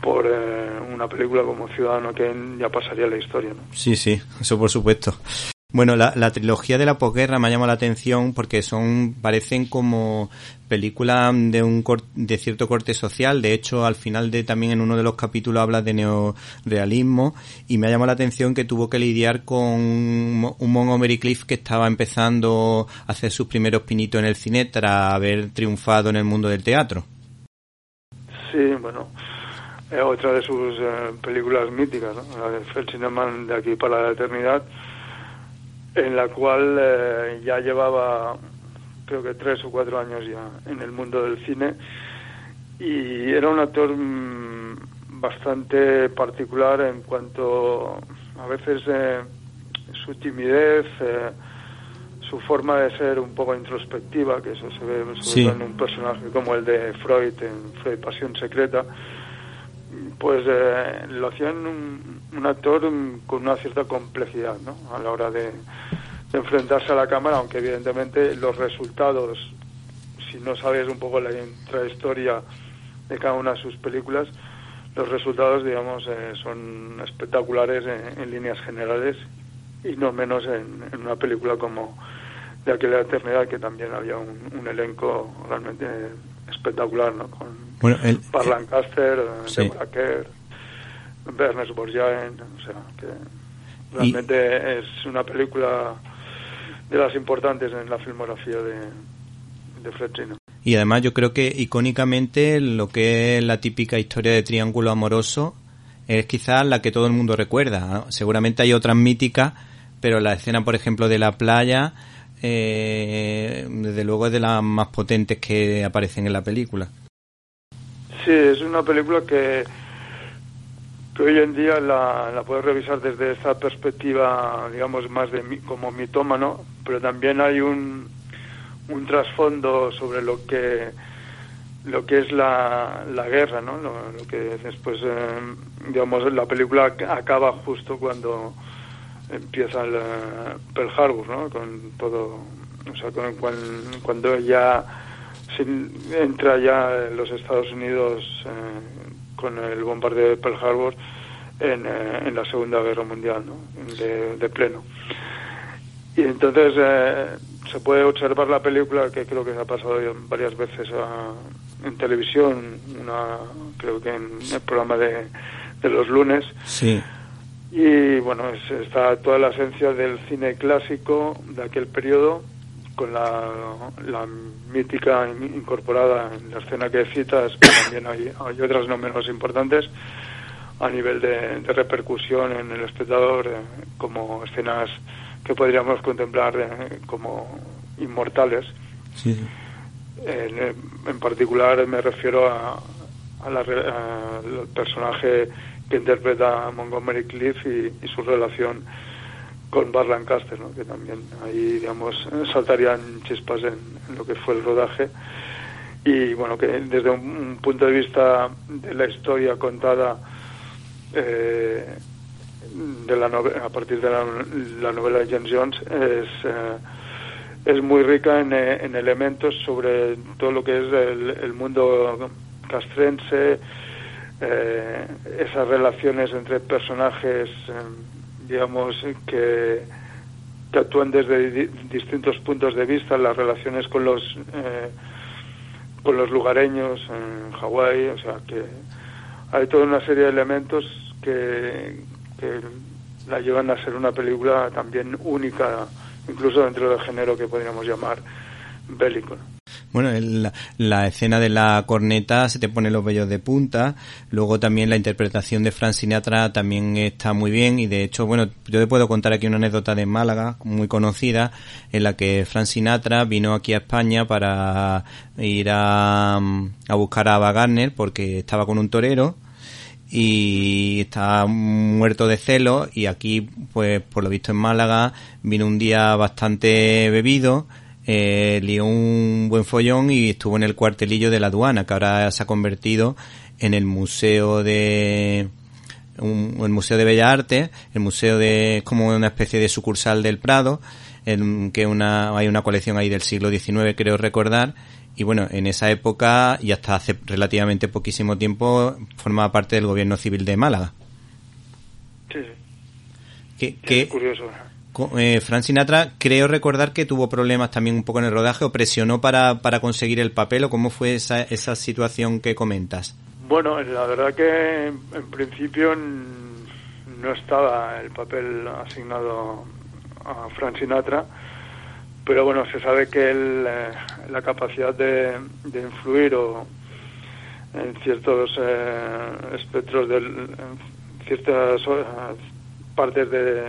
por eh, una película como Ciudadano Kane ya pasaría la historia. ¿no? Sí, sí, eso por supuesto. Bueno, la, la trilogía de la posguerra me ha llamado la atención porque son parecen como películas de un de cierto corte social. De hecho, al final de también en uno de los capítulos habla de neorealismo y me ha llamado la atención que tuvo que lidiar con un Montgomery Cliff que estaba empezando a hacer sus primeros pinitos en el cine tras haber triunfado en el mundo del teatro. Sí, bueno, eh, otra de sus eh, películas míticas, la de de aquí para la eternidad, en la cual eh, ya llevaba creo que tres o cuatro años ya en el mundo del cine y era un actor mm, bastante particular en cuanto a veces su timidez, su forma de ser un poco introspectiva, que eso se ve en un personaje como el de Freud en Freud Pasión Secreta, pues eh, lo hacían un, actor con una cierta complejidad ¿no? a la hora de, enfrentarse a la cámara, aunque evidentemente los resultados si no sabes un poco la intrahistoria de cada una de sus películas, los resultados, digamos, eh, son espectaculares en, líneas generales y no menos en, una película como de aquella eternidad que también había un, elenco realmente espectacular, ¿no? Con bueno, el, Lancaster, sí. Deborah Kerr, Ernest Borjaen, o sea, que realmente es una película de las importantes en la filmografía de, de Fred Y además yo creo que icónicamente lo que es la típica historia de triángulo amoroso es quizás la que todo el mundo recuerda. Seguramente hay otras míticas, pero la escena, por ejemplo, de la playa, eh, desde luego es de las más potentes que aparecen en la película. Sí, es una película que, que hoy en día la, la puedes revisar desde esa perspectiva, digamos, más de como mitómano, pero también hay un, un trasfondo sobre lo que lo que es la, la guerra, ¿no? Lo, que después, eh, digamos, la película acaba justo cuando empieza el eh, Pearl Harbor, ¿no? Con todo, o sea, cuando ya entra ya los Estados Unidos eh, con el bombardeo de Pearl Harbor en, en la Segunda Guerra Mundial, ¿no? De, de pleno. Y entonces se puede observar la película que creo que se ha pasado varias veces en televisión, una, creo que en el programa de, los lunes. Sí. Y bueno, está toda la esencia del cine clásico de aquel periodo, con la, la mítica incorporada en la escena que citas, pero también hay, hay otras no menos importantes a nivel de, repercusión en el espectador, eh, como escenas que podríamos contemplar eh, como inmortales. En, particular me refiero a, al personaje que interpreta Montgomery Cliff y, su relación con Bar Lancaster, ¿no? que también ahí, digamos, saltarían chispas en, lo que fue el rodaje. Y bueno, que desde un, punto de vista de la historia contada eh, de la a partir de la, novela de James Jones es, eh, es muy rica en, eh, en, elementos sobre todo lo que es el, mundo castrense, eh, esas relaciones entre personajes, digamos, que, que, actúan desde distintos puntos de vista, las relaciones con los con los lugareños en Hawái, o sea que hay toda una serie de elementos que, que la llevan a ser una película también única, incluso dentro del género que podríamos llamar bélico. Bueno, la, la, escena de la corneta se te pone los vellos de punta. Luego también la interpretación de Frank Sinatra también está muy bien. Y de hecho, bueno, yo te puedo contar aquí una anécdota de Málaga muy conocida en la que Frank Sinatra vino aquí a España para ir a, a buscar a Ava porque estaba con un torero y está muerto de celo y aquí pues por lo visto en Málaga vino un día bastante bebido eh, lió un buen follón y estuvo en el cuartelillo de la aduana que ahora se ha convertido en el museo de un, el museo de bellas artes el museo de como una especie de sucursal del Prado en que una hay una colección ahí del siglo XIX creo recordar y bueno, en esa época y hasta hace relativamente poquísimo tiempo formaba parte del gobierno civil de Málaga. Sí, sí. es curioso. Eh, Sinatra, creo recordar que tuvo problemas también un poco en el rodaje o presionó para, para conseguir el papel o cómo fue esa, esa situación que comentas. Bueno, la verdad que en principio no estaba el papel asignado a Frank Sinatra pero bueno, se sabe que eh, la capacidad de, influir o en ciertos eh, espectros, de, en ciertas eh, partes de,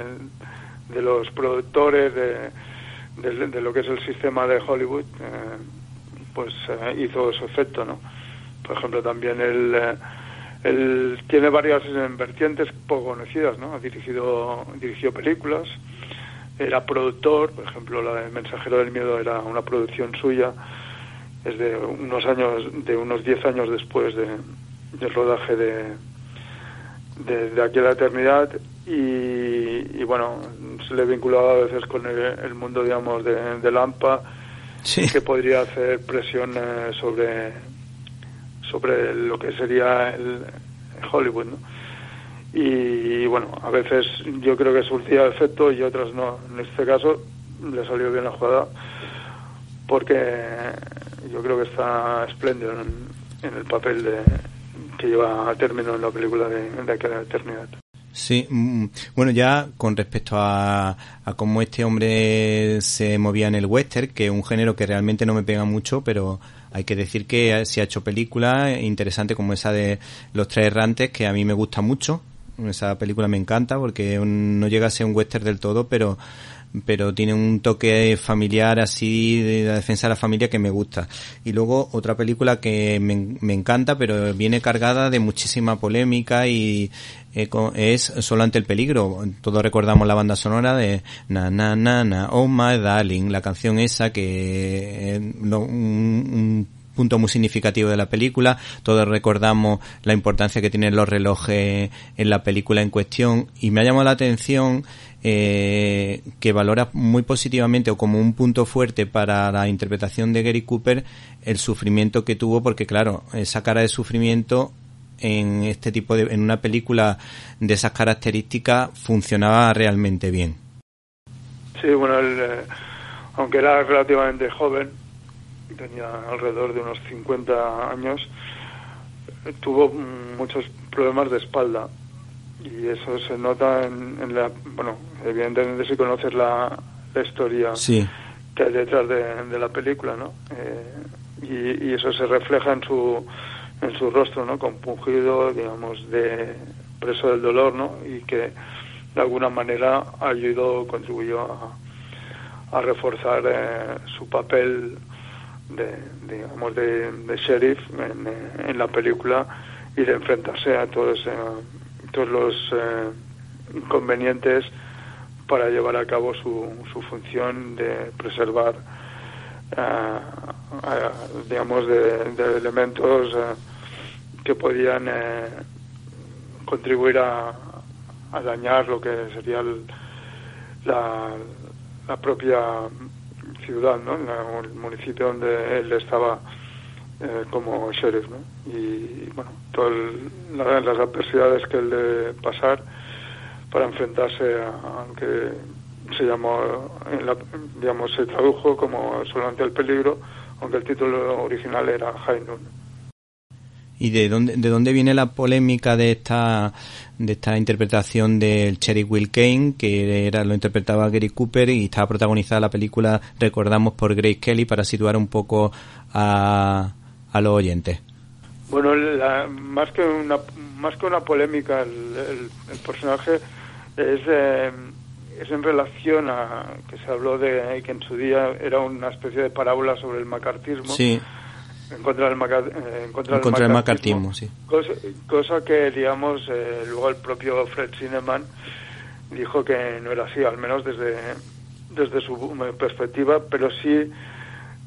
de, los productores, de, de, lo que es el sistema de Hollywood, pues hizo su efecto, ¿no? Por ejemplo, también él, él tiene varias vertientes poco conocidas, ¿no? Ha dirigido, dirigió películas, era productor, por ejemplo, la El Mensajero del Miedo era una producción suya, es de unos años, de unos 10 años después de, del rodaje de, de, aquella eternidad y, bueno, se le vinculaba a veces con el, mundo, digamos, de, de Lampa que podría hacer presión eh, sobre sobre lo que sería el Hollywood, ¿no? Y, bueno, a veces yo creo que surtía efecto y otras no. En este caso le salió bien la jugada porque yo creo que está espléndido en, el papel de, que lleva a término en la película de, de aquella eternidad. Sí, mm, bueno, ya con respecto a, a, cómo este hombre se movía en el western, que es un género que realmente no me pega mucho, pero hay que decir que se ha hecho películas interesantes como esa de Los Tres Errantes, que a mí me gusta mucho. Esa película me encanta porque no llega a ser un western del todo, pero pero tiene un toque familiar así de la defensa de la familia que me gusta. Y luego otra película que me, me encanta, pero viene cargada de muchísima polémica y eh, es Solo ante el peligro. Todos recordamos la banda sonora de Na Na Na Na Oh My Darling, la canción esa que un, punto muy significativo de la película. Todos recordamos la importancia que tienen los relojes en la película en cuestión y me ha llamado la atención eh, que valora muy positivamente o como un punto fuerte para la interpretación de Gary Cooper el sufrimiento que tuvo porque claro esa cara de sufrimiento en este tipo de en una película de esas características funcionaba realmente bien. Sí bueno eh, aunque era relativamente joven tenía alrededor de unos 50 años tuvo muchos problemas de espalda y eso se nota en, la bueno evidentemente si conoces la, historia que hay detrás de, la película no eh, y, eso se refleja en su en su rostro no compungido digamos de preso del dolor no y que de alguna manera ayudó contribuyó a, a reforzar eh, su papel de digamos de, sheriff en, en, la película y de enfrentarse a todo ese todos los eh, inconvenientes para llevar a cabo su, su función de preservar, eh, digamos, de, elementos eh, que podían contribuir a, a, dañar lo que sería la, la propia ciudad, ¿no? el municipio donde él estaba eh, como sheriff, ¿no? Y bueno, todas las adversidades que él debe pasar para enfrentarse a, que se llamó, digamos, se tradujo como solamente el peligro, aunque el título original era High ¿Y de dónde, de dónde viene la polémica de esta, de esta interpretación del Cherry Will Kane, que era, lo interpretaba Gary Cooper y estaba protagonizada la película, recordamos, por Grace Kelly, para situar un poco a, a los oyentes? Bueno, más que una más que una polémica, el, personaje es eh, es en relación a que se habló de que en su día era una especie de parábola sobre el macartismo. Sí. En contra del, eh, en contra del macartismo, sí. Cosa, que, digamos, eh, luego el propio Fred Zinnemann dijo que no era así, al menos desde, desde su perspectiva, pero sí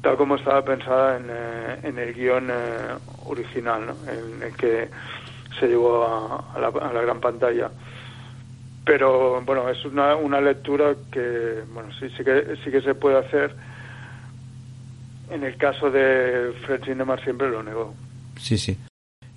tal como estaba pensada en, eh, en el guion eh, original, ¿no? en el que se llevó a, la, a, la, gran pantalla. Pero bueno, es una, una lectura que bueno sí, sí que sí que se puede hacer. En el caso de Fred Cinema siempre lo negó. Sí, sí.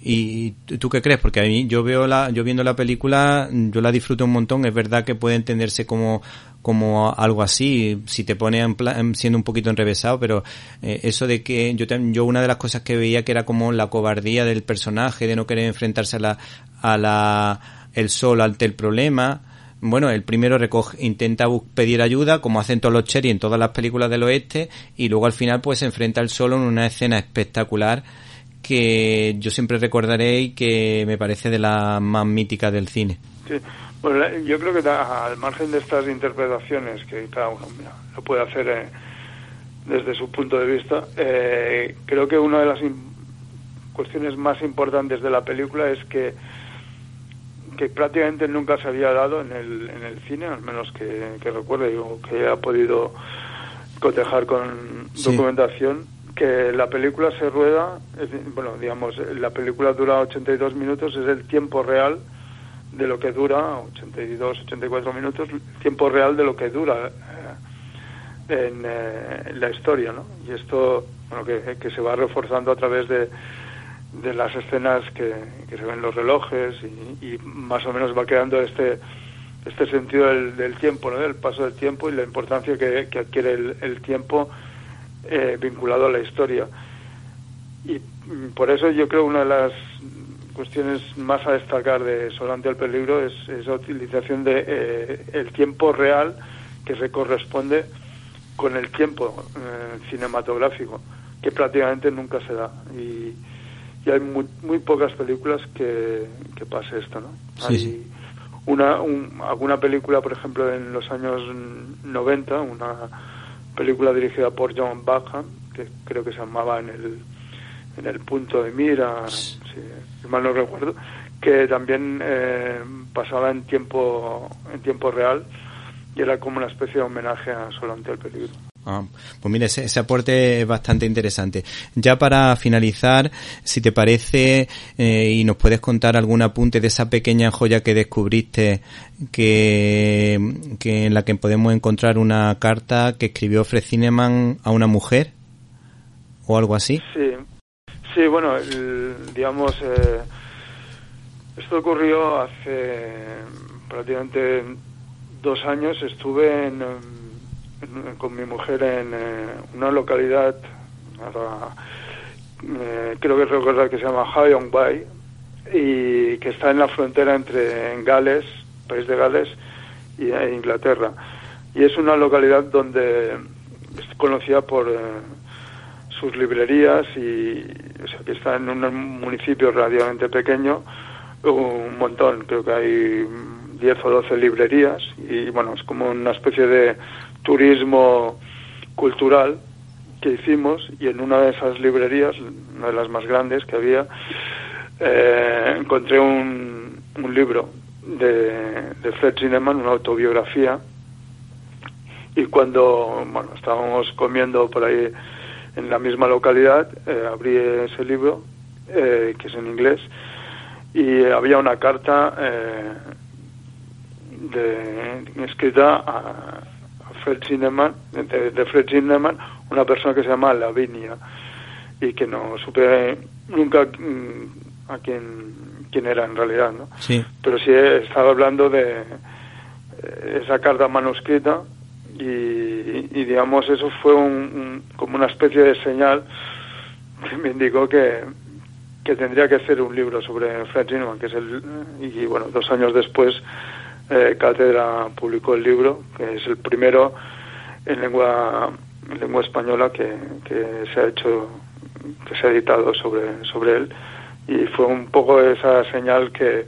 ¿Y tú qué crees? Porque a mí yo veo la, yo viendo la película, yo la disfruto un montón. Es verdad que puede entenderse como, como algo así, si te pone en siendo un poquito enrevesado, pero eh, eso de que yo, yo una de las cosas que veía que era como la cobardía del personaje, de no querer enfrentarse a la, a la, el sol ante el problema. Bueno, el primero recoge, intenta pedir ayuda, como hacen todos los Cherry en todas las películas del oeste, y luego al final pues se enfrenta al solo en una escena espectacular que yo siempre recordaré y que me parece de las más míticas del cine. Bueno, yo creo que al margen de estas interpretaciones que cada uno lo puede hacer eh, desde su punto de vista, eh, creo que una de las cuestiones más importantes de la película es que que prácticamente nunca se había dado en el, en el cine, al menos que, que recuerde o que haya podido cotejar con documentación que la película se rueda, bueno, digamos, la película dura 82 minutos, es el tiempo real de lo que dura, 82, 84 minutos, tiempo real de lo que dura en, eh, la historia, ¿no? Y esto, bueno, que, se va reforzando a través de, de las escenas que, se ven los relojes y, más o menos va creando este este sentido del, tiempo, ¿no? del paso del tiempo y la importancia que, adquiere el, tiempo eh, vinculado a la historia. Y mm, por eso yo creo una de las cuestiones más a destacar de Solante el peligro es esa utilización de eh, el tiempo real que se corresponde con el tiempo eh, cinematográfico que prácticamente nunca se da. Y, hay muy, muy, pocas películas que, que pase esto no hay una alguna película por ejemplo en los años 90 una película dirigida por John Backham que creo que se llamaba en el en el punto de mira si, mal no recuerdo que también eh, pasaba en tiempo en tiempo real y era como una especie de homenaje a Solante el Peligro. Ah, pues mira, ese, aporte es bastante interesante. Ya para finalizar, si te parece, eh, y nos puedes contar algún apunte de esa pequeña joya que descubriste, que, que en la que podemos encontrar una carta que escribió Fred Cineman a una mujer, o algo así. Sí, sí bueno, digamos, eh, esto ocurrió hace prácticamente dos años estuve en, con mi mujer en eh, una localidad, eh, creo que recordar que se llama Hyong Bay, y que está en la frontera entre Gales, país de Gales, y e Inglaterra. Y es una localidad donde es conocida por eh, sus librerías y o está en un municipio relativamente pequeño, un montón, creo que hay 10 o 12 librerías y bueno, es como una especie de turismo cultural que hicimos y en una de esas librerías, una de las más grandes que había, eh, encontré un, un libro de, de Fred Zinnemann, una autobiografía, y cuando bueno, estábamos comiendo por ahí en la misma localidad, eh, abrí ese libro, eh, que es en inglés, y había una carta eh, de, escrita a, Fred Zinnemann, de, Fred Zinnemann, una persona que se llama Lavinia y que no supe nunca mm, a quién, quién era en realidad, ¿no? Sí. Pero sí estaba hablando de eh, esa carta manuscrita y, digamos eso fue un, como una especie de señal que me indicó que, tendría que hacer un libro sobre Fred Zinnemann, que es el y bueno dos años después eh, Cátedra publicó el libro, que es el primero en lengua, en lengua española que, se ha hecho, que se ha editado sobre, sobre él. Y fue un poco esa señal que,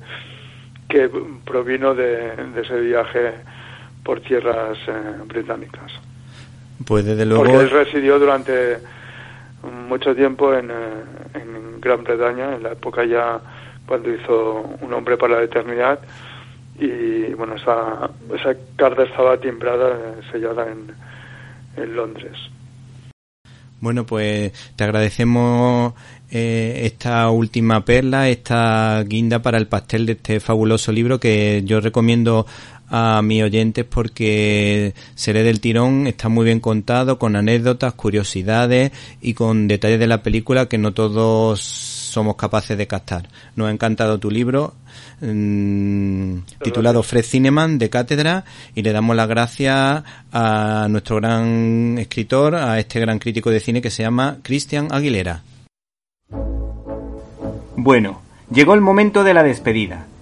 que provino de, ese viaje por tierras eh, británicas. Pues desde luego. Porque él residió durante mucho tiempo en, eh, en Gran Bretaña, en la época ya cuando hizo Un hombre para la eternidad y bueno, esa, esa carta estaba timbrada, eh, sellada en, en Londres. Bueno, pues te agradecemos eh, esta última perla, esta guinda para el pastel de este fabuloso libro que yo recomiendo a mis oyentes porque Seré del Tirón está muy bien contado, con anécdotas, curiosidades y con detalles de la película que no todos somos capaces de captar. Nos ha encantado tu libro, mm, titulado Fred Cineman de Cátedra, y le damos las gracias a nuestro gran escritor, a este gran crítico de cine que se llama Cristian Aguilera. Bueno, llegó el momento de la despedida.